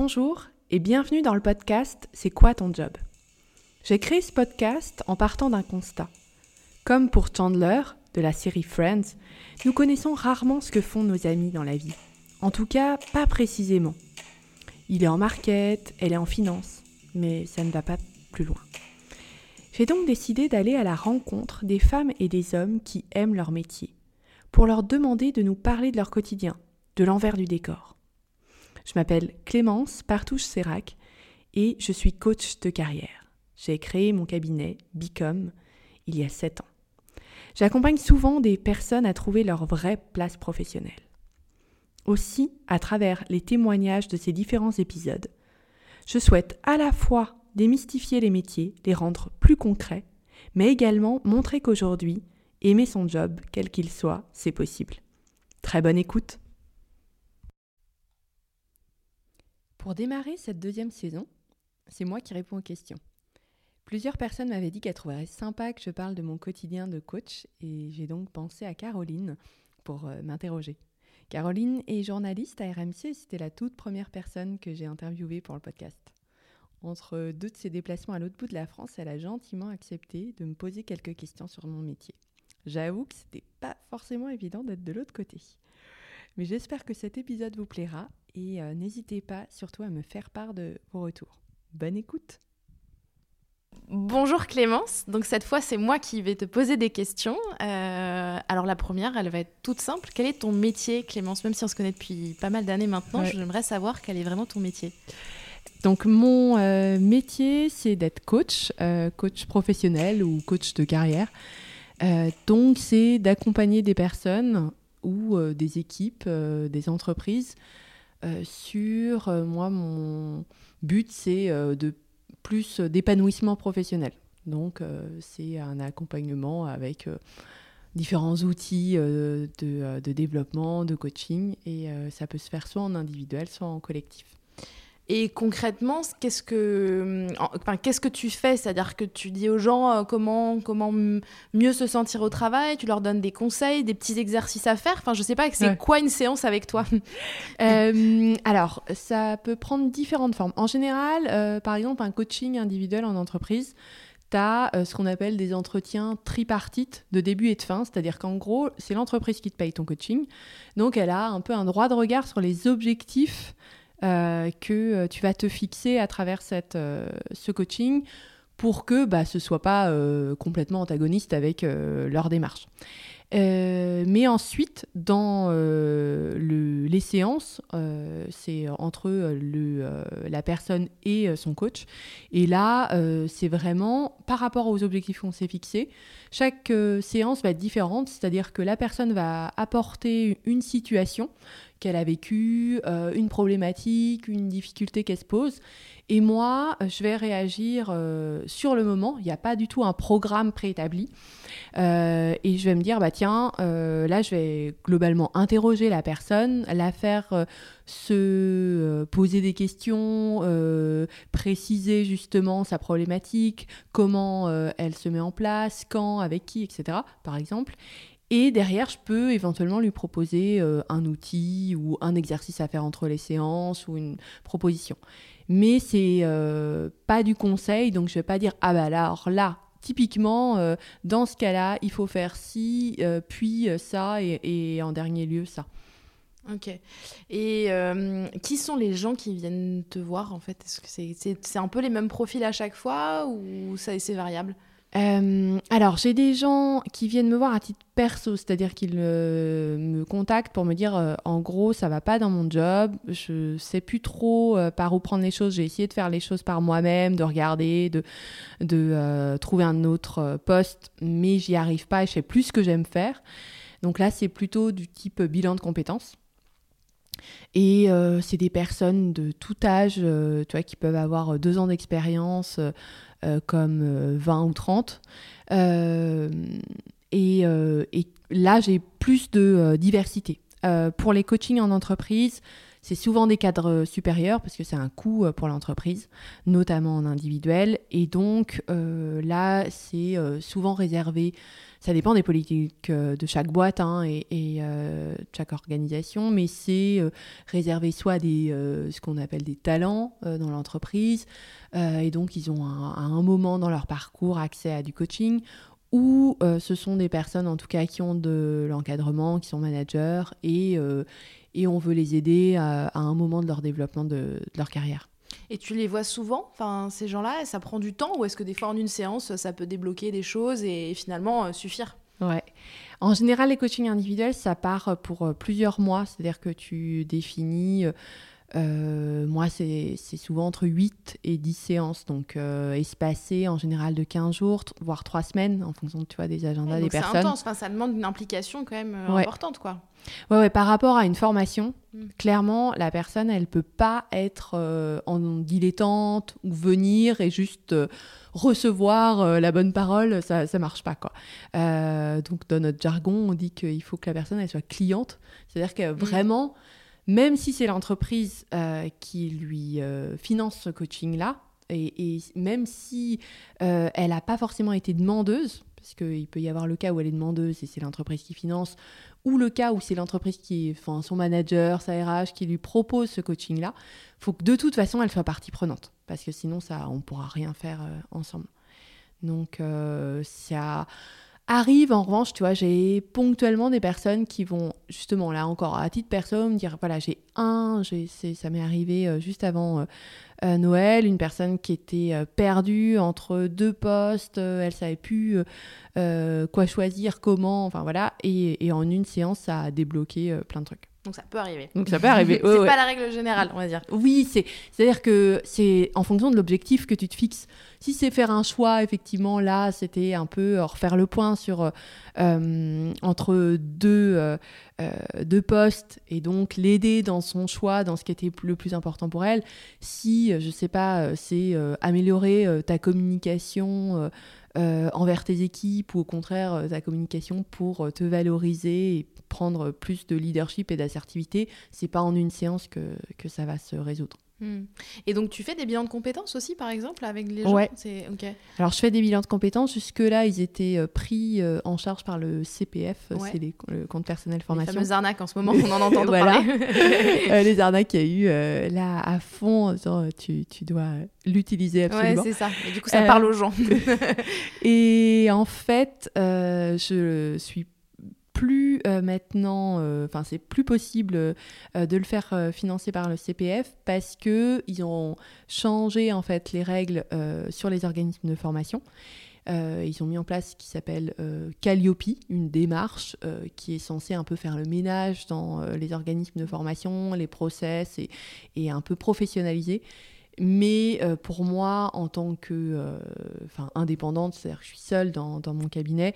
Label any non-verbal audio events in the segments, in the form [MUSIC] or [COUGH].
Bonjour et bienvenue dans le podcast C'est quoi ton job? J'ai créé ce podcast en partant d'un constat. Comme pour Chandler de la série Friends, nous connaissons rarement ce que font nos amis dans la vie. En tout cas, pas précisément. Il est en market, elle est en finance, mais ça ne va pas plus loin. J'ai donc décidé d'aller à la rencontre des femmes et des hommes qui aiment leur métier, pour leur demander de nous parler de leur quotidien, de l'envers du décor. Je m'appelle Clémence Partouche-Sérac et je suis coach de carrière. J'ai créé mon cabinet Bicom il y a 7 ans. J'accompagne souvent des personnes à trouver leur vraie place professionnelle. Aussi, à travers les témoignages de ces différents épisodes, je souhaite à la fois démystifier les métiers, les rendre plus concrets, mais également montrer qu'aujourd'hui, aimer son job, quel qu'il soit, c'est possible. Très bonne écoute Pour démarrer cette deuxième saison, c'est moi qui réponds aux questions. Plusieurs personnes m'avaient dit qu'elles trouveraient sympa que je parle de mon quotidien de coach et j'ai donc pensé à Caroline pour euh, m'interroger. Caroline est journaliste à RMC et c'était la toute première personne que j'ai interviewée pour le podcast. Entre deux de ses déplacements à l'autre bout de la France, elle a gentiment accepté de me poser quelques questions sur mon métier. J'avoue que c'était pas forcément évident d'être de l'autre côté. Mais j'espère que cet épisode vous plaira et euh, n'hésitez pas surtout à me faire part de vos retours. Bonne écoute Bonjour Clémence, donc cette fois c'est moi qui vais te poser des questions. Euh, alors la première, elle va être toute simple. Quel est ton métier Clémence? Même si on se connaît depuis pas mal d'années maintenant, j'aimerais savoir quel est vraiment ton métier. Donc mon euh, métier c'est d'être coach, coach professionnel ou coach de carrière. donc c'est d'accompagner des personnes ou des équipes, des entreprises euh, sur euh, moi mon but c'est euh, de plus d'épanouissement professionnel. Donc c'est un accompagnement avec différents outils de, de, développement, de coaching, et ça peut se faire soit en individuel, soit en collectif. Et concrètement, qu'est-ce que, enfin, qu'est-ce que tu fais? C'est-à-dire que tu dis aux gens euh, comment, comment mieux se sentir au travail, tu leur donnes des conseils, des petits exercices à faire? Enfin, je sais pas, c'est quoi une séance avec toi? [LAUGHS] Euh, Alors, ça peut prendre différentes formes. En général, euh, par exemple, un coaching individuel en entreprise, tu as ce qu'on appelle des entretiens tripartites de début et de fin, c'est-à-dire qu'en gros, c'est l'entreprise qui te paye ton coaching. Donc, elle a un peu un droit de regard sur les objectifs euh, que euh, tu vas te fixer à travers euh, ce coaching pour que bah, ce ne soit pas complètement antagoniste avec leur démarche. Mais ensuite, dans le, les séances, c'est entre la personne et son coach. Et là, c'est vraiment par rapport aux objectifs qu'on s'est fixés. Chaque séance va être différente, c'est-à-dire que la personne va apporter une situation qu'elle a vécu, euh, une problématique, une difficulté qu'elle se pose. Et moi, je vais réagir euh, sur le moment. Il n'y a pas du tout un programme préétabli. Euh, et je vais me dire, bah tiens, là, je vais globalement interroger la personne, la faire se poser des questions, préciser justement sa problématique, comment elle se met en place, quand, avec qui, etc. Par exemple. Et derrière, je peux éventuellement lui proposer euh, un outil ou un exercice à faire entre les séances ou une proposition. Mais c'est euh, pas du conseil, donc je vais pas dire ah bah là, alors là, typiquement, euh, dans ce cas-là, il faut faire ci, puis ça, et, et, en dernier lieu ça. Ok. Et qui sont les gens qui viennent te voir en fait? Est-ce que c'est un peu les mêmes profils à chaque fois ou c'est variable? Euh, alors, j'ai des gens qui viennent me voir à titre perso, c'est-à-dire qu'ils euh, me contactent pour me dire euh, en gros, ça va pas dans mon job, je sais plus trop par où prendre les choses, j'ai essayé de faire les choses par moi-même, de regarder, de, de trouver un autre poste, mais j'y arrive pas et je sais plus ce que j'aime faire. Donc là, c'est plutôt du type bilan de compétences. Et c'est des personnes de tout âge, tu vois, qui peuvent avoir deux ans d'expérience, comme 20 euh, ou 30. Euh, et, et, là, j'ai plus de diversité. pour les coachings en entreprise, c'est souvent des cadres supérieurs parce que c'est un coût pour l'entreprise, notamment en individuel. Et donc là, c'est souvent réservé ça dépend des politiques de chaque boîte hein, et, de chaque organisation, mais c'est réservé soit des, ce qu'on appelle des talents dans l'entreprise, et donc ils ont à un moment dans leur parcours accès à du coaching, ou ce sont des personnes en tout cas qui ont de l'encadrement, qui sont managers, et, et on veut les aider à, un moment de leur développement de leur carrière. Et tu les vois souvent, ces gens-là, ça prend du temps ou est-ce que des fois en une séance, ça peut débloquer des choses et finalement euh, suffire? Ouais. En général, les coachings individuels, ça part pour euh, plusieurs mois, c'est-à-dire que tu définis euh, moi, c'est souvent entre 8 et 10 séances, donc euh, espacées en général de 15 jours, voire 3 semaines, en fonction tu vois, des agendas des personnes. C'est intense, enfin, ça demande une implication quand même euh, importante. Quoi. Ouais, ouais, par rapport à une formation, mm. clairement, la personne, elle peut pas être en dilettante ou venir et juste recevoir la bonne parole, ça ne marche pas. Quoi. donc, dans notre jargon, on dit qu'il faut que la personne, elle soit cliente, c'est-à-dire que mm. vraiment même si c'est l'entreprise euh, qui lui euh, finance ce coaching-là, et, même si euh, elle n'a pas forcément été demandeuse, parce qu'il peut y avoir le cas où elle est demandeuse et c'est l'entreprise qui finance, ou le cas où c'est l'entreprise qui, enfin, son manager, sa RH, qui lui propose ce coaching-là, faut que de toute façon elle soit partie prenante, parce que sinon ça, on pourra rien faire ensemble. Donc ça Arrive en revanche, tu vois, j'ai ponctuellement des personnes qui vont justement là encore à titre perso me dire voilà j'ai un, ça m'est arrivé euh, juste avant euh, euh, Noël, une personne qui était perdue entre deux postes, elle savait plus quoi choisir, comment, enfin voilà, et, et, en une séance ça a débloqué plein de trucs. Donc ça peut arriver. Donc ça peut arriver. [LAUGHS] c'est pas la règle générale, on va dire. Oui, c'est c'est-à-dire que c'est en fonction de l'objectif que tu te fixes. Si c'est faire un choix, effectivement, là, c'était un peu refaire le point sur euh, entre deux euh, euh, deux postes et donc l'aider dans son choix, dans ce qui était le plus important pour elle. Si je sais pas, c'est améliorer ta communication. envers tes équipes ou au contraire ta communication pour te valoriser et prendre plus de leadership et d'assertivité, c'est pas en une séance que, que ça va se résoudre. Hmm. Et donc tu fais des bilans de compétences aussi, par exemple, avec les gens Ouais. Alors je fais des bilans de compétences. Jusque-là, ils étaient euh, pris euh, en charge par le CPF, c'est le compte personnel formation. Les fameuses arnaques en ce moment, on en entend [LAUGHS] parler. [LAUGHS] euh, les arnaques qu'il y a eu euh, là à fond, genre, tu, tu dois l'utiliser absolument. Ouais, c'est ça. Et du coup, ça parle aux gens. [LAUGHS] et en fait, je suis plus euh, maintenant, euh, enfin c'est plus possible euh, de le faire financer par le CPF parce que ils ont changé en fait les règles sur les organismes de formation. ils ont mis en place ce qui s'appelle Calliope, une démarche qui est censée un peu faire le ménage dans les organismes de formation, les process et, un peu professionnaliser. Mais pour moi, en tant que indépendante, c'est-à-dire que je suis seule dans mon cabinet,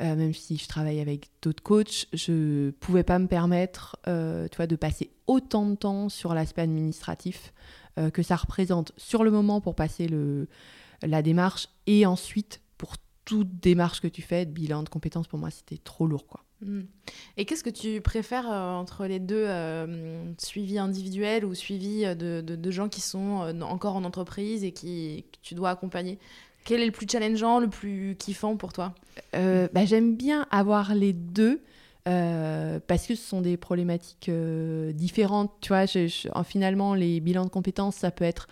euh, même si je travaille avec d'autres coachs, je pouvais pas me permettre euh, tu de passer autant de temps sur l'aspect administratif euh, que ça représente sur le moment pour passer le, la démarche et ensuite pour toute démarche que tu fais, de bilan de compétences, pour moi, c'était trop lourd. quoi. Hmm. Et qu'est-ce que tu préfères entre les deux, suivi individuel ou suivi de, de, gens qui sont encore en entreprise et qui, que tu dois accompagner? Quel est le plus challengeant, le plus kiffant pour toi? Euh, bah, J'aime bien avoir les deux. Euh, parce que ce sont des problématiques euh, différentes. Tu vois, finalement, les bilans de compétences, ça peut être.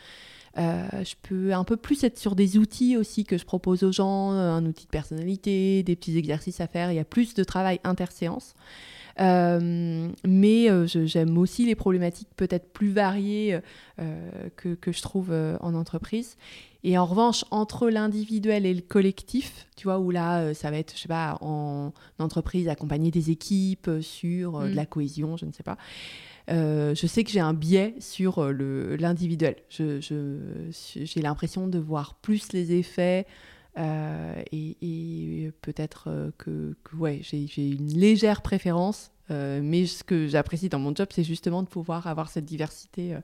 je peux un peu plus être sur des outils aussi que je propose aux gens, un outil de personnalité, des petits exercices à faire. Il y a plus de travail interséance. Mais j'aime aussi les problématiques peut-être plus variées que, que, je trouve en entreprise. Et en revanche, entre l'individuel et le collectif, tu vois, où là, euh, ça va être, je sais pas, en entreprise, accompagner des équipes euh, sur euh, de mm. la cohésion, je ne sais pas. je sais que j'ai un biais sur l'individuel. J'ai l'impression de voir plus les effets et, peut-être que, ouais, j'ai une légère préférence. mais ce que j'apprécie dans mon job, c'est justement de pouvoir avoir cette diversité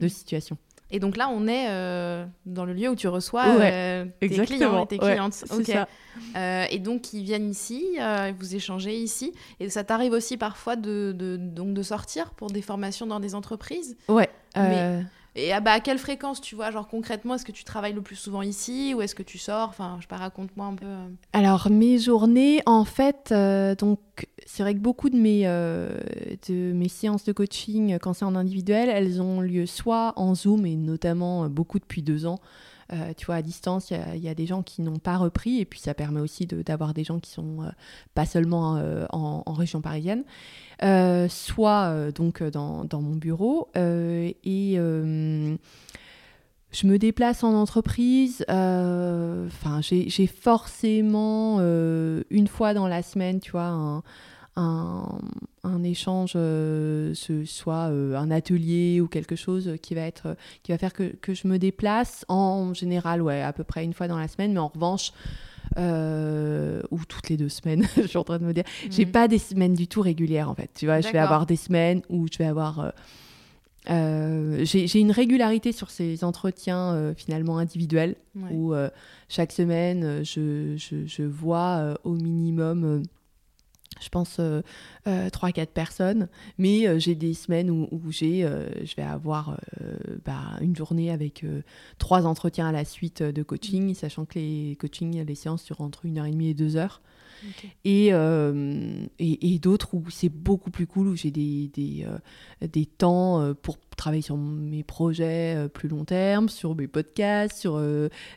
de situations. Et donc là, on est euh, dans le lieu où tu reçois euh, tes clients et tes clientes. Euh, et donc, ils viennent ici, vous échangez ici. Et ça t'arrive aussi parfois de, de, donc de sortir pour des formations dans des entreprises? Ouais. Mais Et ah bah, à quelle fréquence, tu vois Genre concrètement, est-ce que tu travailles le plus souvent ici ou est-ce que tu sors? Enfin, je sais pas, raconte-moi un peu. euh. Alors mes journées, en fait, euh, donc c'est vrai que beaucoup de mes, euh, de mes séances de coaching, quand c'est en individuel, elles ont lieu soit en Zoom et notamment beaucoup depuis deux ans. Euh, tu vois, à distance, il y a- des gens qui n'ont pas repris et puis ça permet aussi d'avoir des gens qui sont euh, pas seulement euh, en, région parisienne, soit donc dans, dans mon bureau et je me déplace en entreprise. Enfin, j'ai forcément une fois dans la semaine, tu vois, un, un, un échange, euh, ce soit euh, un atelier ou quelque chose qui va être, qui va faire que, que je me déplace. En général, ouais, à peu près une fois dans la semaine. Mais en revanche, euh, ou toutes les deux semaines, [LAUGHS] je suis en train de me dire, j'ai Mhm. pas des semaines du tout régulières en fait. Tu vois, je vais avoir des semaines où je vais avoir. euh, j'ai une régularité sur ces entretiens euh, finalement individuels Ouais. où euh, chaque semaine je, je- je vois au minimum, je pense, euh, euh, 3-4 personnes. Mais euh, j'ai des semaines où, où j'ai, euh, je vais avoir euh, bah, une journée avec euh, trois entretiens à la suite de coaching, sachant que les coachings, les séances durent entre 1h30 et 2h. Euh, et, et, d'autres où c'est beaucoup plus cool, où j'ai des, des, euh, des, temps euh, pour travailler sur mes projets plus long terme, sur mes podcasts, sur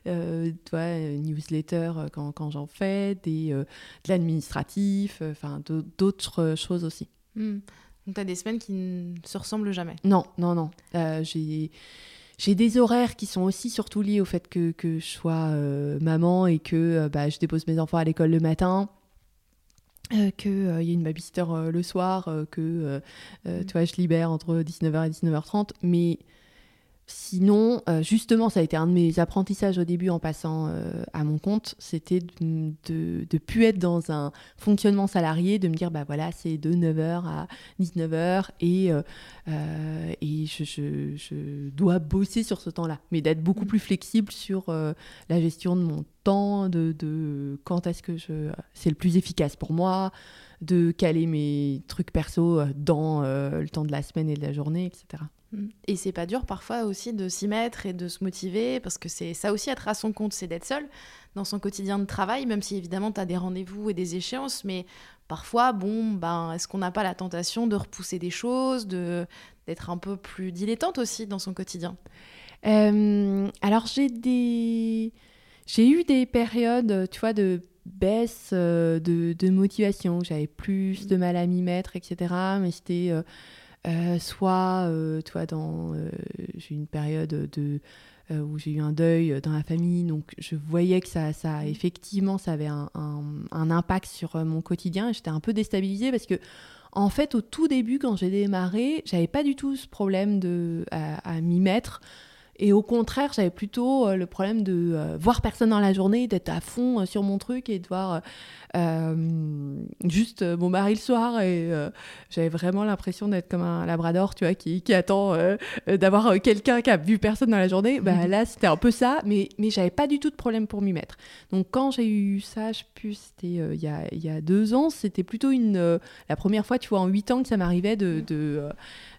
toi, newsletter quand, quand j'en fais, des, de l'administratif, enfin d'autres choses aussi. Hmm. Donc, tu as des semaines qui ne se ressemblent jamais Non, non, non. j'ai j'ai des horaires qui sont aussi surtout liés au fait que, que je sois euh, maman et que euh, bah, je dépose mes enfants à l'école le matin, euh, qu'il y ait une babysitter euh, le soir, euh, que euh, euh, Mm. tu vois, je libère entre 19h et 19h30. Mais sinon, euh, justement, ça a été un de mes apprentissages au début en passant euh, à mon compte, c'était de, de, de plus être dans un fonctionnement salarié, de me dire, bah voilà, c'est de 9h à 19h et, euh, et je, je- je dois bosser sur ce temps-là, mais d'être beaucoup Mm. plus flexible sur la gestion de mon temps, de, de quand est-ce que je, c'est le plus efficace pour moi, de caler mes trucs perso dans le temps de la semaine et de la journée, etc. Hmm. Et c'est pas dur parfois aussi de s'y mettre et de se motiver, parce que c'est ça aussi être à son compte, c'est d'être seul dans son quotidien de travail, même si évidemment tu as des rendez-vous et des échéances, mais parfois, bon, ben, est-ce qu'on n'a pas la tentation de repousser des choses, de d'être un peu plus dilettante aussi dans son quotidien? Euh, alors j'ai des, eu des périodes, tu vois, de baisse euh, de, de motivation. J'avais plus de mal à m'y mettre, etc. Mais c'était euh, euh, soit, euh, tu vois, dans, euh, j'ai eu une période de euh, où j'ai eu un deuil dans la famille, donc je voyais que ça, ça effectivement, ça avait un, un- un impact sur mon quotidien. et J'étais un peu déstabilisée parce que en fait, au tout début, quand j'ai démarré, j'avais pas du tout ce problème de, à, à m'y mettre. Et au contraire, j'avais plutôt le problème de voir personne dans la journée, d'être à fond sur mon truc et de voir euh, juste euh, mon mari le soir. Et euh, j'avais vraiment l'impression d'être comme un labrador, tu vois, qui, qui attend euh, d'avoir quelqu'un qui a vu personne dans la journée. Bah, Mhm. là, c'était un peu ça, mais, mais j'avais pas du tout de problème pour m'y mettre. Donc quand j'ai eu ça, je sais plus, c'était il y, a, y a deux ans, c'était plutôt une, la première fois, tu vois, en huit ans que ça m'arrivait de, de, euh,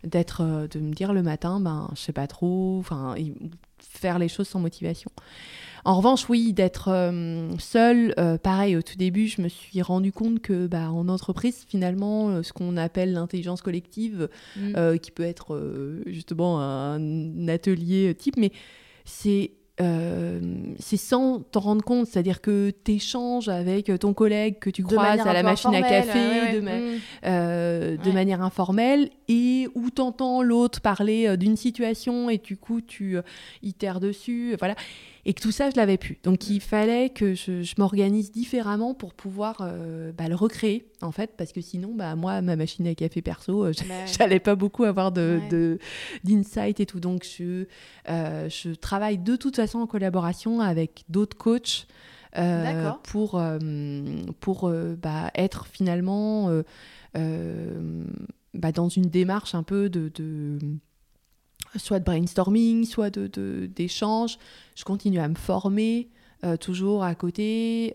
d'être, de me dire le matin, ben, je sais pas trop, enfin, faire les choses sans motivation. En revanche, oui, d'être euh, seule, euh, pareil, au tout début, je me suis rendu compte que bah, en entreprise, finalement, euh, ce qu'on appelle l'intelligence collective, Hmm. euh, qui peut être justement un atelier type, mais c'est euh, c'est sans t'en rendre compte, c'est-à-dire que tu échanges avec ton collègue que tu croises à la machine à café, ouais, ouais. de, ma- euh, de Ouais. manière informelle, et où t'entends l'autre parler d'une situation et du coup tu itères dessus, voilà. Et que tout ça, je l'avais pu. Donc il fallait que je, je m'organise différemment pour pouvoir euh, bah, le recréer, en fait, parce que sinon, bah, moi, ma machine à café perso, euh, Bah [LAUGHS] j'allais pas beaucoup avoir de, Ouais. de- d'insight et tout. Donc je, euh, je travaille de toute façon en collaboration avec d'autres coachs. euh, pour, euh, pour euh, bah, être finalement bah, dans une démarche un peu de, de- soit de brainstorming, soit de, de- d'échange. Je continue à me former toujours à côté.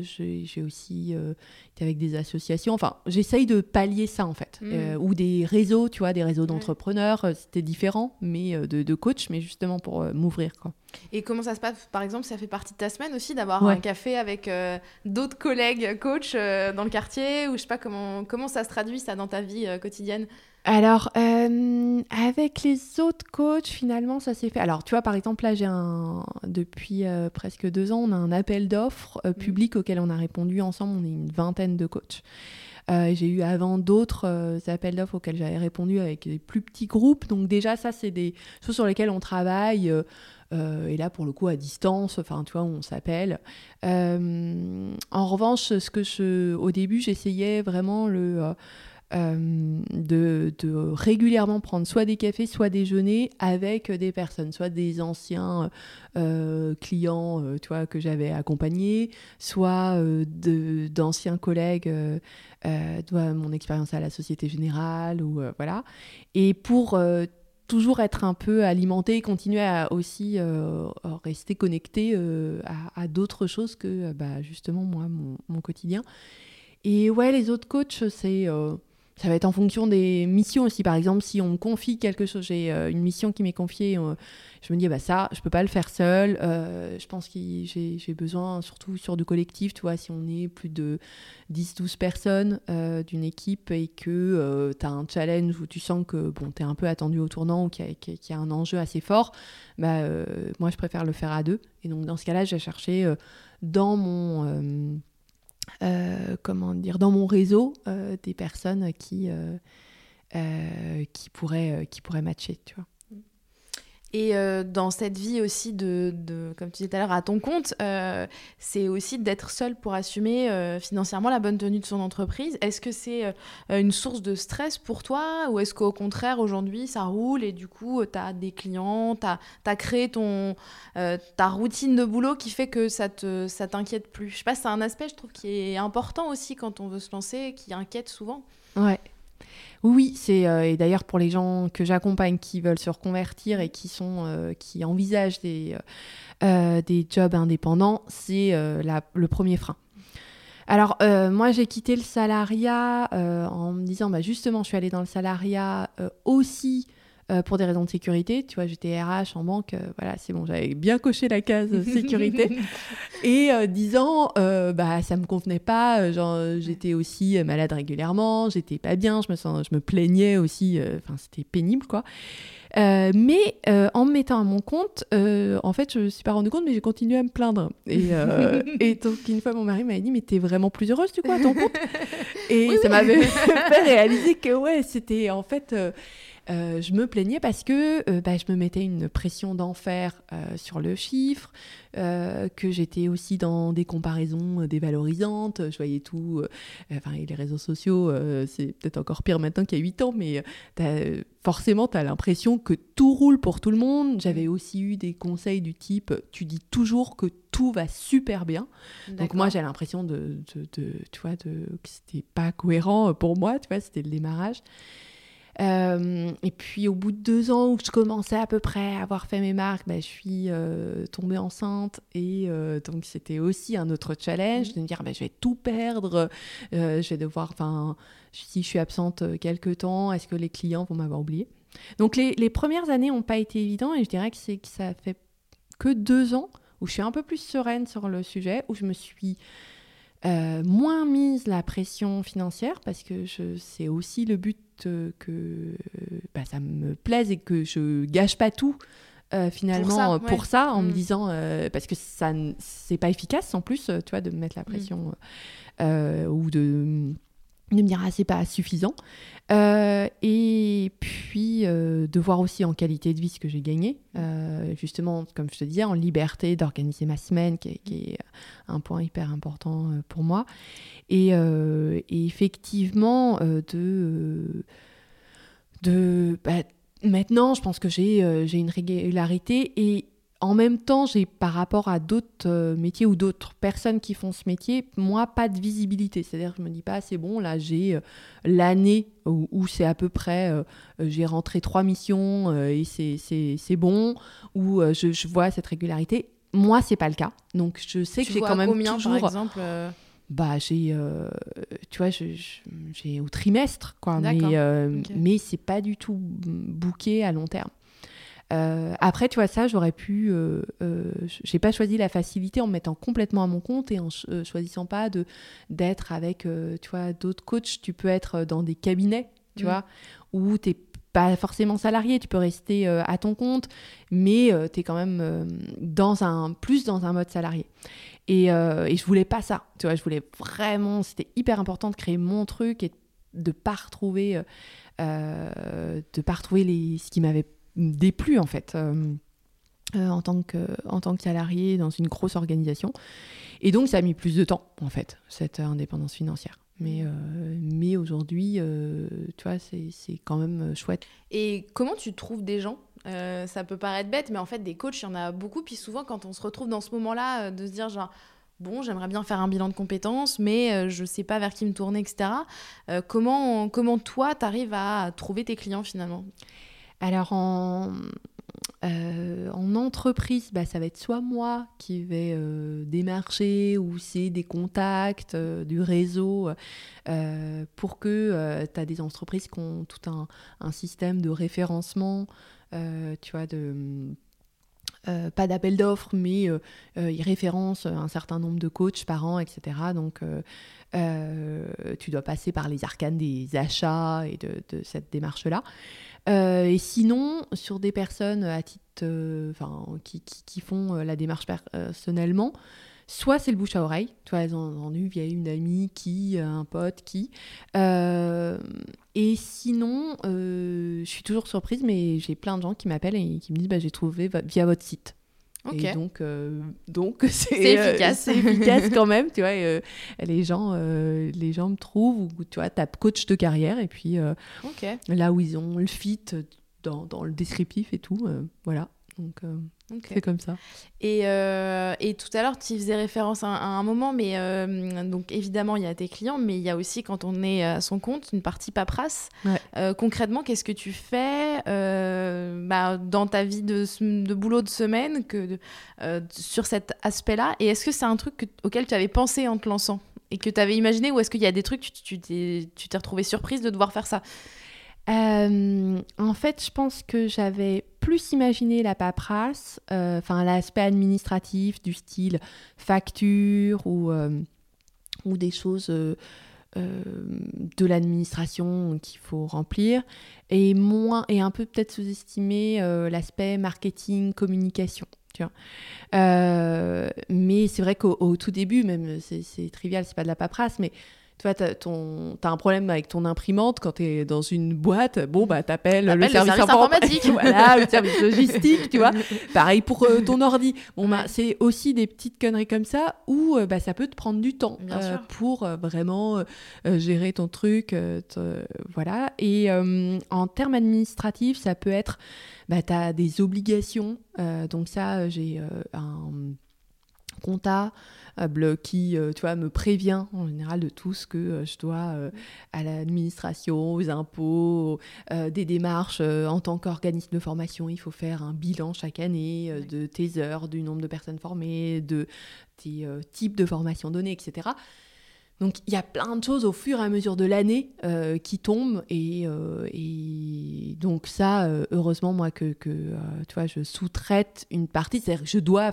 j'ai aussi été avec des associations. Enfin, j'essaye de pallier ça en fait. Mmh. ou des réseaux, tu vois, des réseaux d'entrepreneurs. C'était différent, mais de, de, coach, mais justement pour m'ouvrir. quoi. Et comment ça se passe? Par exemple, ça fait partie de ta semaine aussi d'avoir un café avec euh, d'autres collègues coachs euh, dans le quartier? Ou je sais pas comment comment ça se traduit ça dans ta vie euh, quotidienne? Alors, avec les autres coachs, finalement, ça s'est fait. Alors, tu vois, par exemple, là, j'ai un. Depuis presque deux ans, on a un appel d'offres mmh. public auquel on a répondu ensemble. On est une vingtaine de coachs. j'ai eu avant d'autres appels d'offres auxquels j'avais répondu avec des plus petits groupes. Donc, déjà, ça, c'est des choses sur lesquelles on travaille. Euh, et là, pour le coup, à distance, enfin, tu vois, on s'appelle. Euh, en revanche, ce que je, au début, j'essayais vraiment le, euh, de, régulièrement prendre soit des cafés, soit déjeuner avec des personnes, soit des anciens clients, tu vois, que j'avais accompagnés, soit d'anciens collègues de mon expérience à la Société Générale, ou voilà. Et pour toujours être un peu alimenté continuer à aussi euh, rester connecté euh, à, d'autres choses que bah, justement moi, mon, quotidien. Et ouais, les autres coachs, c'est ça va être en fonction des missions aussi. Par exemple, si on me confie quelque chose, j'ai euh, une mission qui m'est confiée, euh, je me dis, bah ça, je peux pas le faire seul. Euh, je pense que j'ai besoin, surtout sur du collectif, tu vois, si on est plus de 10-12 personnes d'une équipe et que tu as un challenge où tu sens que bon, tu es un peu attendu au tournant ou qu'il y, a un enjeu assez fort, bah, moi, je préfère le faire à deux. Et donc, dans ce cas-là, j'ai cherché dans mon comment dire, dans mon réseau euh, des personnes qui, euh, qui, pourraient, qui pourraient matcher, tu vois. Et euh, dans cette vie aussi de, comme tu disais tout à l'heure, à ton compte, euh, c'est aussi d'être seul pour assumer euh, financièrement la bonne tenue de son entreprise. Est-ce que c'est une source de stress pour toi ou est-ce qu'au contraire, aujourd'hui, ça roule et du coup, tu as des clients, tu as, créé ton, ta routine de boulot qui fait que ça ne ça t'inquiète plus? Je sais pas, c'est un aspect, je trouve, qui est important aussi quand on veut se lancer, qui inquiète souvent. Ouais. Oui, c'est euh, et d'ailleurs pour les gens que j'accompagne qui veulent se reconvertir et qui sont euh, qui envisagent des euh, des jobs indépendants, c'est le premier frein. Alors moi j'ai quitté le salariat en me disant bah justement je suis allée dans le salariat aussi euh, pour des raisons de sécurité. Tu vois, j'étais RH en banque, euh, voilà, c'est bon, j'avais bien coché la case [LAUGHS] sécurité. et euh, disant, bah, ça me convenait pas, genre, j'étais aussi malade régulièrement, j'étais pas bien, je me, sens, je me plaignais aussi, enfin, c'était pénible, quoi. mais en me mettant à mon compte, en fait, je me suis pas rendu compte, mais j'ai continué à me plaindre. Et, [LAUGHS] et, donc, une fois, mon mari m'a dit, mais t'es vraiment plus heureuse, du coup, à ton compte? [LAUGHS] Et ça m'avait fait réaliser que, ouais, c'était en fait euh, je me plaignais parce que euh, bah, je me mettais une pression d'enfer euh, sur le chiffre, que j'étais aussi dans des comparaisons dévalorisantes. Je voyais tout. enfin, les réseaux sociaux, c'est peut-être encore pire maintenant qu'il y a 8 ans, mais forcément, tu as l'impression que tout roule pour tout le monde. J'avais aussi eu des conseils du type tu dis toujours que tout va super bien. Donc, moi, j'ai l'impression de, de, de, tu vois, de, que c'était pas cohérent pour moi, tu vois, c'était le démarrage. Euh, et puis au bout de deux ans où je commençais à peu près à avoir fait mes marques, bah, je suis euh, tombée enceinte et euh, donc c'était aussi un autre challenge mmh. de me dire bah, je vais tout perdre, je vais devoir, enfin si je suis absente quelques temps, est-ce que les clients vont m'avoir oublié Donc les, les premières années n'ont pas été évidentes et je dirais que c'est que ça fait que deux ans où je suis un peu plus sereine sur le sujet, où je me suis moins mise la pression financière parce que c'est aussi le but que bah, ça me plaise et que je gâche pas tout. Euh, finalement pour ça, en me mm. disant euh, parce que ça c'est pas efficace en plus tu vois de me mettre la mm. pression euh, ou de de me dire ah c'est pas suffisant. Euh, et puis euh, de voir aussi en qualité de vie ce que j'ai gagné euh, justement comme je te disais en liberté d'organiser ma semaine qui est, un point hyper important pour moi. Et, effectivement de de bah, maintenant je pense que j'ai une régularité et en même temps, j'ai par rapport à d'autres euh, métiers ou d'autres personnes qui font ce métier, moi, pas de visibilité. C'est-à-dire, je me dis pas, c'est bon, là, j'ai euh, l'année où, c'est à peu près, euh, j'ai rentré trois missions et c'est bon, ou je, vois cette régularité. moi, c'est pas le cas. Donc, je sais que j'ai quand même combien, toujours. par exemple Bah, j'ai, euh, tu vois, j'ai au trimestre, quoi. Mais, euh, mais c'est pas du tout bouqué à long terme. Euh, après, tu vois, ça, j'aurais pu. euh, euh, j'ai pas choisi la facilité en me mettant complètement à mon compte et en ch- euh, choisissant pas de d'être avec, euh, tu vois, d'autres coachs. Tu peux être dans des cabinets, tu Mm. vois, où t'es pas forcément salarié, tu peux rester à ton compte, mais tu es quand même dans un plus dans un mode salarié. Et, et je voulais pas ça, tu vois, je voulais vraiment, c'était hyper important de créer mon truc et de pas retrouver, de pas retrouver les, ce qui m'avait déplu en fait. euh, euh, en, tant que, en tant que salarié dans une grosse organisation. Et donc, ça a mis plus de temps, en fait, cette indépendance financière. Mais, euh, mais aujourd'hui, tu vois, c'est quand même chouette. Et comment tu trouves des gens? Ça peut paraître bête, mais en fait, des coachs, il y en a beaucoup. Puis souvent, quand on se retrouve dans ce moment-là, euh, de se dire genre, bon, j'aimerais bien faire un bilan de compétences, mais je sais pas vers qui me tourner, etc. Comment, comment toi, tu arrives à trouver tes clients finalement? Alors, en, euh, en entreprise, bah, ça va être soit moi qui vais euh, démarcher ou c'est des contacts, euh, du réseau, pour que tu as des entreprises qui ont tout un, système de référencement, tu vois, de... pas d'appel d'offres, mais ils référencent un certain nombre de coachs par an, etc. Donc, tu dois passer par les arcanes des achats et de, de cette démarche-là. Euh, et sinon, sur des personnes à titre, euh, qui, qui, font euh, la démarche personnellement, soit c'est le bouche à oreille, tu vois, elles ont eu via une amie qui, euh, un pote qui. Euh, et sinon, euh, je suis toujours surprise, mais j'ai plein de gens qui m'appellent et qui me disent bah, j'ai trouvé via votre site. Et donc, euh, donc [LAUGHS] c'est C'est euh, efficace. efficace [LAUGHS] quand même, tu vois. et, euh, les gens, euh, les gens me trouvent ou tu vois, tape coach de carrière et puis euh, là où ils ont le fit dans, dans le descriptif et tout, euh, voilà. Donc euh, c'est comme ça. Et, euh, et tout à l'heure, tu faisais référence à, un- à un moment, mais euh, donc évidemment, il y a tes clients, mais il y a aussi, quand on est à son compte, une partie paperasse. Ouais. Euh, concrètement, qu'est-ce que tu fais euh, bah, dans ta vie de, boulot de semaine que, euh, sur cet aspect-là? Et est-ce que c'est un truc que- auquel tu avais pensé en te lançant et que tu avais imaginé, ou est-ce qu'il y a des trucs, tu tu t'es tu t'es retrouvée surprise de devoir faire ça? Euh, en fait, je pense que j'avais plus imaginé la paperasse, euh, enfin l'aspect administratif du style facture ou, euh, ou des choses euh, de l'administration qu'il faut remplir, et moins et un peu peut-être sous-estimer l'aspect marketing, communication. Tu vois. Mais c'est vrai qu'au au tout début, même c'est c'est trivial, c'est pas de la paperasse, mais tu vois, t'as ton- t'as un problème avec ton imprimante quand tu es dans une boîte, bon, bah, t'appelles le le service, service informa- informatique. voilà, le service logistique, tu vois. Pareil pour euh, ton ordi. Bon, bah, Ouais. c'est aussi des petites conneries comme ça où euh, bah, ça peut te prendre du temps sûr. pour euh, vraiment euh, euh, gérer ton truc. euh, te- voilà. Et euh, en termes administratifs, ça peut être, bah, tu as des obligations. euh, donc, ça, euh, j'ai euh, un comptable qui euh, tu vois, me prévient en général de tout ce que euh, je dois euh, à l'administration, aux impôts, euh, des démarches euh, en tant qu'organisme de formation. Il faut faire un bilan chaque année euh, de tes heures, du nombre de personnes formées, de tes euh, types de formation données, etc. Donc il y a plein de choses au fur et à mesure de l'année euh, qui tombent et, euh, donc ça, euh, heureusement moi que, je sous-traite une partie, c'est-à-dire que je dois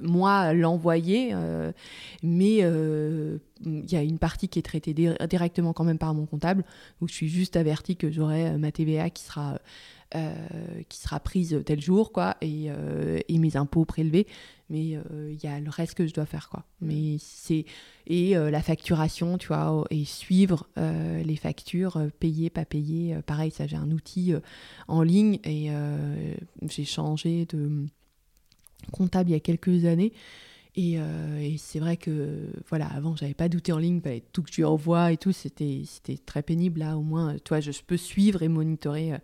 moi l'envoyer, mais il y a une partie qui est traitée di- directement quand même par mon comptable, où je suis juste avertie que j'aurai ma TVA qui sera qui sera prise tel jour quoi et, euh, et mes impôts prélevés. Mais euh, il y a le reste que je dois faire quoi. Mais c'est et euh, la facturation tu vois et suivre euh, les factures euh, payées pas Euh, pareil ça j'ai un outil euh, en ligne et euh, j'ai changé de comptable il y a quelques années. Et, euh, et c'est vrai que voilà avant j'avais pas d'outil en ligne fallait tout que tu envoies et tout. C'était très pénible là au moins tu vois je peux suivre et monitorer euh,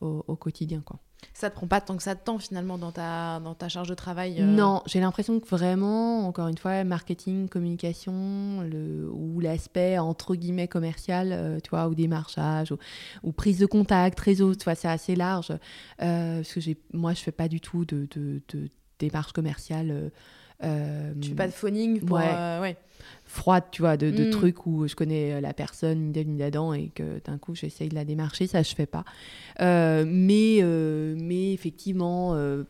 au, au quotidien quoi Ça te prend pas tant que ça de temps finalement dans ta, dans ta charge de travail euh, Non, j'ai l'impression que vraiment, encore une fois, marketing, communication, le, ou l'aspect entre guillemets commercial, euh, tu vois, ou démarchage, ou, ou prise de contact, réseau, tu vois, c'est assez large. Euh, parce que j'ai, moi, je fais pas du tout de, de, de démarche commerciale. euh, Tu fais pas de phoning pour. Ouais. euh, ouais. froide, tu vois, de, de Mm. trucs où je connais euh, la personne, ni d'elle ni d'Adam, et que d'un coup j'essaye de la démarcher, ça je fais pas. Euh, mais, euh, mais effectivement, euh,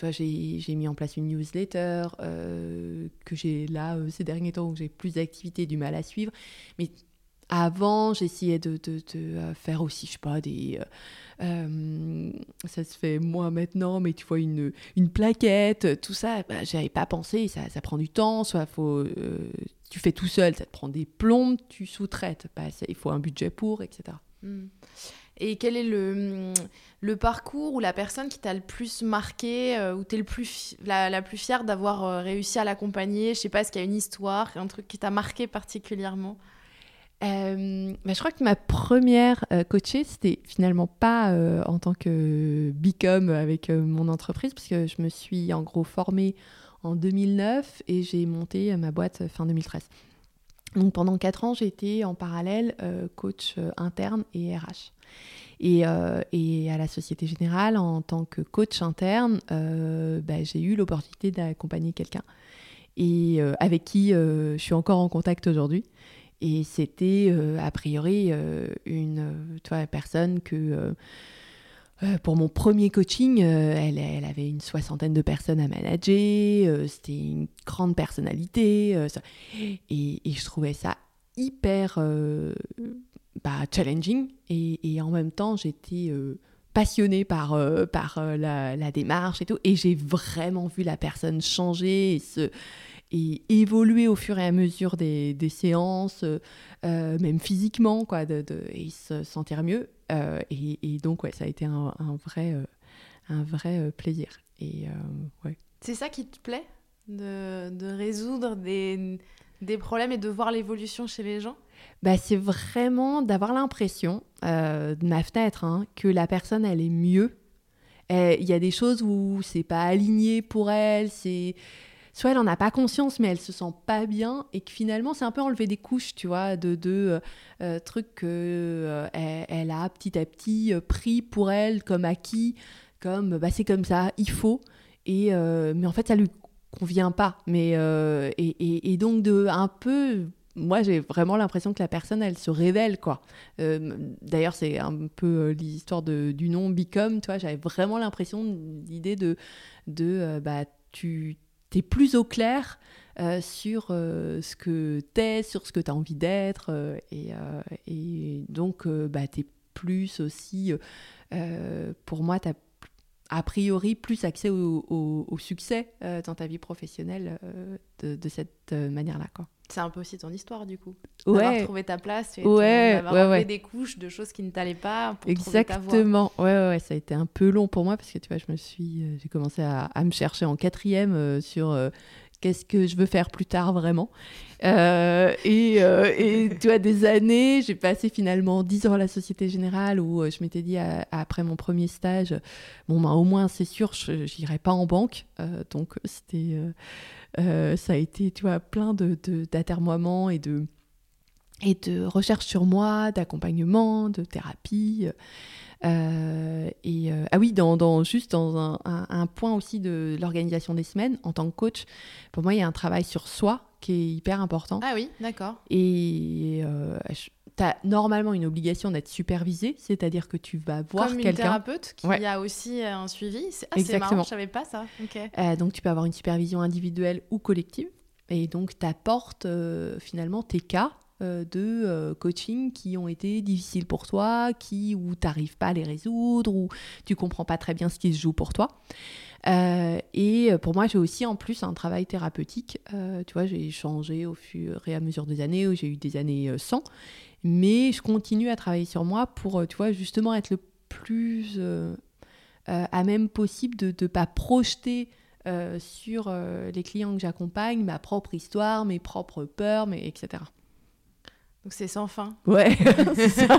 vois, j'ai mis en place une newsletter euh, que j'ai là euh, ces derniers temps où j'ai plus d'activité, du mal à suivre. Mais avant, j'essayais de, de- de, euh, faire aussi, je sais pas, des. Euh, ça se fait moins maintenant, mais tu vois, une, une plaquette, tout ça, bah, j'avais pas pensé, ça, ça prend du temps, soit faut, euh, tu fais tout seul, ça te prend des plombes, tu sous-traites, bah, il faut un budget pour, etc. Mm. Et quel est le, le parcours ou la personne qui t'a le plus marqué, euh, ou t'es le plus la, la plus fière d'avoir euh, réussi à l'accompagner? Je sais pas, est-ce qu'il y a une histoire, un truc qui t'a marqué particulièrement? Euh, bah, je crois que ma première euh, coachée, c'était finalement pas euh, en tant que Bicom avec mon entreprise, parce que je me suis en gros formée en 2009 et j'ai monté ma boîte fin 2013. Donc pendant quatre ans, j'ai été en parallèle coach interne et RH. Et, à la Société Générale, en tant que coach interne, bah, j'ai eu l'opportunité d'accompagner quelqu'un et avec qui je suis encore en contact aujourd'hui. Et c'était euh, a priori euh, une euh, tu vois, personne que pour mon premier coaching, elle, avait une soixantaine de personnes à manager, c'était une grande personnalité, et, je trouvais ça hyper bah, challenging. Et, en même temps, j'étais passionnée par, par la, la démarche et tout. Et j'ai vraiment vu la personne changer et, se, et évoluer au fur et à mesure des, des séances, euh, euh, même physiquement, quoi, de, de- et se sentir mieux. Euh, et, et donc, ouais, ça a été un, un vrai, euh, un vrai plaisir. Et ouais. C'est ça qui te plaît de, de résoudre des, des problèmes et de voir l'évolution chez les gens? Bah, c'est vraiment d'avoir l'impression, euh, de ma fenêtre, hein, que la personne, elle est mieux. Il y a des choses où c'est pas aligné pour elle, c'est... Soit elle en a pas conscience, mais elle se sent pas bien, et que finalement, c'est un peu enlever des couches, tu vois, de, de euh, euh, trucs qu'elle elle, elle a petit à petit euh, pris pour elle comme acquis, comme bah, c'est comme ça, il faut. Et, euh, mais en fait, ça lui convient pas. Mais, euh, et, et- donc, de un peu moi, j'ai vraiment l'impression que la personne, elle se révèle, quoi. Euh, D'ailleurs, c'est un peu euh, l'histoire du nom Become, tu vois. J'avais vraiment l'impression, l'idée de, de euh, bah, tu es plus au clair euh, sur euh, ce que t'es, sur ce que tu as envie d'être. euh, et, donc, bah, tu es plus aussi, pour moi, tu as a priori plus accès au, succès dans ta vie professionnelle de, de cette manière-là, quoi. C'est un peu aussi ton histoire du coup. D'avoir Ouais, trouvé ta place et Ouais, d'avoir ouais, des couches de choses qui ne t'allaient pas pour trouver ta. Exactement. Ouais, ouais, ça a été un peu long pour moi parce que tu vois, je me suis, euh, j'ai commencé à, à me chercher en quatrième euh, sur euh, qu'est-ce que je veux faire plus tard vraiment. Euh, et, euh, et tu vois, des années, j'ai passé finalement 10 ans à la Société Générale où euh, je m'étais dit à- après mon premier stage, bon, ben, au moins c'est sûr, je n'irai pas en banque. Donc c'était, euh, ça a été, tu vois, plein de, d'atermoiements et de et de recherche sur moi, d'accompagnement, de thérapie. Euh, et euh, ah oui, dans, dans- juste dans un, un- un point aussi de l'organisation des semaines, en tant que coach, pour moi, il y a un travail sur soi qui est hyper important. Ah oui, d'accord. Et tu as normalement une obligation d'être supervisé, c'est-à-dire que tu vas voir Comme une quelqu'un. thérapeute qui Ouais. a aussi euh, un suivi. C'est ah, c'est marrant, je savais pas ça. Euh, donc, tu peux avoir une supervision individuelle ou collective. Et donc, tu apportes finalement tes cas euh, de euh, coaching qui ont été difficiles pour toi, qui, où tu n'arrives pas à les résoudre, ou tu comprends pas très bien ce qui se joue pour toi. Euh, et pour moi, j'ai aussi en plus un travail thérapeutique. Euh, tu vois, j'ai changé au fur et à mesure des années, où j'ai eu des années euh, sans. Mais je continue à travailler sur moi pour, euh, tu vois, justement être le plus euh, euh, à même possible de ne pas projeter euh, sur euh, les clients que j'accompagne ma propre histoire, mes propres peurs, etc. Donc c'est sans fin. Ouais, [LAUGHS] ça. [LAUGHS]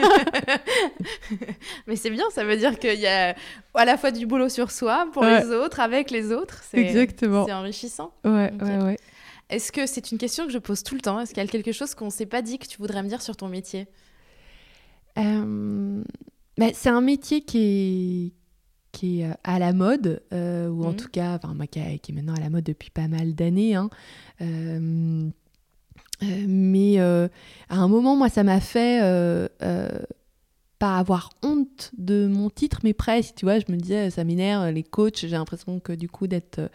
Mais c'est bien, ça veut dire qu'il y a à la fois du boulot sur soi, pour Ouais. les autres, avec les autres. Exactement. c'est enrichissant. Ouais, ouais, ouais. Est-ce que c'est une question que je pose tout le temps? Est-ce qu'il y a quelque chose qu'on ne s'est pas dit que tu voudrais me dire sur ton métier? Euh, bah, c'est un métier qui est, qui est à la mode, ou en Mhm. tout cas, enfin, moi, qui, est- maintenant à la mode depuis pas mal d'années. hein. Euh, euh, mais euh, à un moment, moi, ça m'a fait euh, euh, pas avoir honte de mon titre, mais presque. Tu vois, je me disais, ça m'énerve, les coachs. J'ai l'impression que du coup, d'être.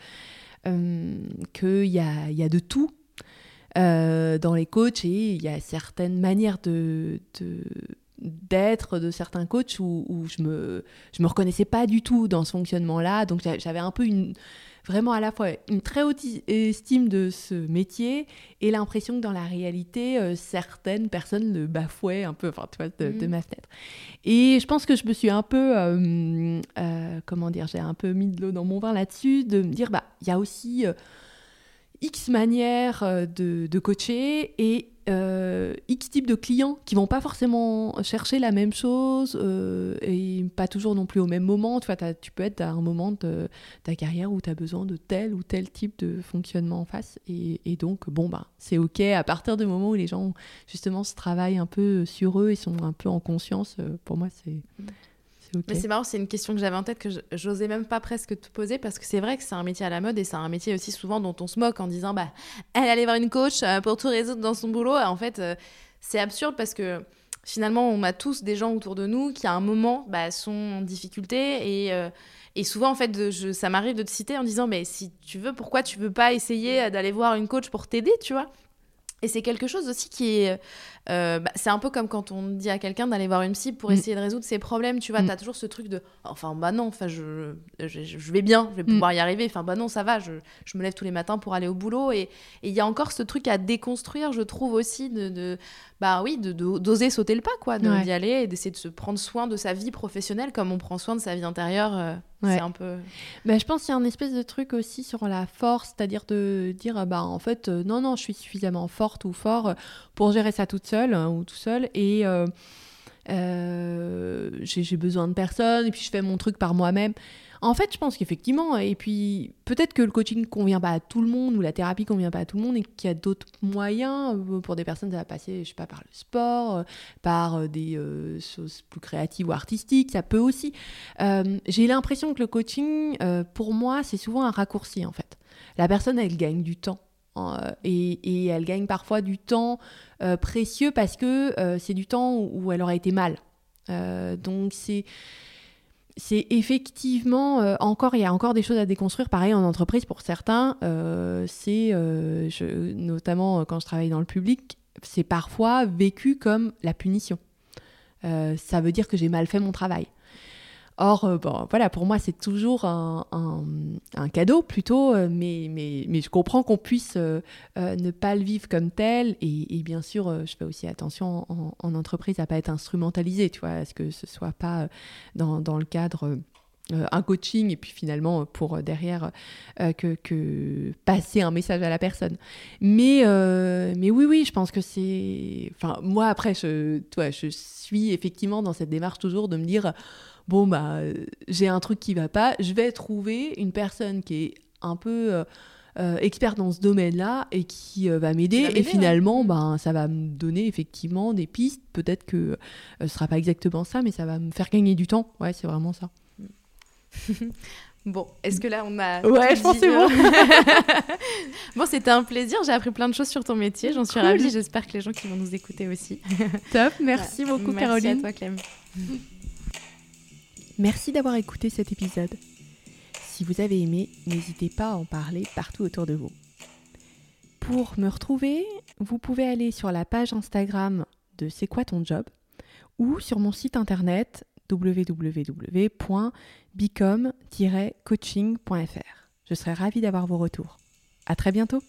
Euh, qu'il y a, y a de tout euh, dans les coachs et il y a certaines manières de. d'être de certains coachs où, où je me je me reconnaissais pas du tout dans ce fonctionnement là donc j'a- j'avais un peu une vraiment à la fois une très haute estime de ce métier et l'impression que dans la réalité, euh, certaines personnes le bafouaient un peu, enfin, tu vois, de, de Mhm. ma fenêtre. Et je pense que je me suis un peu, euh, euh, comment dire, j'ai un peu mis de l'eau dans mon vin là-dessus, de me dire, bah, il y a aussi X manières de, de coacher et euh, X types de clients qui vont pas forcément chercher la même chose euh, et pas toujours non plus au même moment. Tu, vois, t'as- tu peux être à un moment de ta carrière où tu as besoin de tel ou tel type de fonctionnement en face. Et, donc, bon, bah, c'est OK à partir du moment où les gens, justement, se travaillent un peu sur eux et sont un peu en conscience. euh, pour moi, c'est Mais c'est marrant, c'est une question que j'avais en tête que j'osais même pas presque te poser parce que c'est vrai que c'est un métier à la mode et c'est un métier aussi souvent dont on se moque en disant bah elle allait voir une coach euh, pour tout résoudre dans son boulot. En fait, euh, c'est absurde parce que finalement on a tous des gens autour de nous qui à un moment bah, sont en difficulté et euh, et souvent en fait je- ça m'arrive de te citer en disant mais si tu veux pourquoi tu veux pas essayer d'aller voir une coach pour t'aider tu vois? Et c'est quelque chose aussi qui est. euh, bah, c'est un peu comme quand on dit à quelqu'un d'aller voir une psy pour Mm. essayer de résoudre ses problèmes. Tu vois, Mm. t'as toujours ce truc de. Enfin, bah non, enfin, je, je, je vais bien, je vais pouvoir y arriver. Enfin, bah non, ça va, je, je me lève tous les matins pour aller au boulot. Et et il y a encore ce truc à déconstruire, je trouve aussi, de. de bah oui, de- de- d'oser sauter le pas, quoi, Ouais. d'y aller et d'essayer de se prendre soin de sa vie professionnelle comme on prend soin de sa vie intérieure. euh, Ouais. C'est un peu. Bah, je pense qu'il y a un espèce de truc aussi sur la force, c'est-à-dire de dire, ah bah, en fait, euh, non, non, je suis suffisamment forte ou fort euh, pour gérer ça toute seule hein, ou tout seul. Et euh, euh, j'ai j'ai besoin de personne, et puis je fais mon truc par moi-même. En fait, je pense qu'effectivement, et puis peut-être que le coaching convient pas à tout le monde, ou la thérapie convient pas à tout le monde, et qu'il y a d'autres moyens. euh, Pour des personnes, ça va passer, je sais pas, par le sport, euh, par euh, des choses plus créatives ou artistiques, ça peut aussi. J'ai l'impression que le coaching, pour moi, c'est souvent un raccourci, en fait. La personne, elle gagne du temps. euh, et, elle gagne parfois du temps précieux parce que c'est du temps où, elle aurait été mal. Donc c'est c'est effectivement euh, encore il y a encore des choses à déconstruire. Pareil en entreprise pour certains euh, c'est euh, notamment quand je travaille dans le public c'est parfois vécu comme la punition. Ça veut dire que j'ai mal fait mon travail Or, euh, bon, voilà, pour moi, c'est toujours un, cadeau plutôt, euh, mais, mais, mais je comprends qu'on puisse euh, ne pas le vivre comme tel. Et, bien sûr, je fais aussi attention en, en entreprise à pas être instrumentalisé, tu vois, à ce que ce soit pas dans, dans le cadre. euh, un coaching et puis finalement pour derrière que, que passer un message à la personne mais mais oui oui je pense que c'est enfin moi après toi je suis effectivement dans cette démarche toujours de me dire bon bah j'ai un truc qui va pas, je vais trouver une personne qui est un peu euh, euh, experte dans ce domaine-là et qui euh, va m'aider et finalement ouais. ben ça va me donner effectivement des pistes, peut-être que euh, ce sera pas exactement ça mais ça va me faire gagner du temps. Ouais, c'est vraiment ça. [LAUGHS] Bon, est-ce que là on a. Ouais, je pense que c'est euh, bon, c'était un plaisir. J'ai appris plein de choses sur ton métier. J'en suis Cool. ravie. J'espère que les gens qui vont nous écouter aussi. Top, merci [LAUGHS] Ouais. beaucoup Merci Caroline. à toi, Clem. Merci d'avoir écouté cet épisode. Si vous avez aimé, n'hésitez pas à en parler partout autour de vous. Pour me retrouver, vous pouvez aller sur la page Instagram de C'est quoi ton job ou sur mon site internet www.bicom-coaching.fr. Je serai ravie d'avoir vos retours. À très bientôt!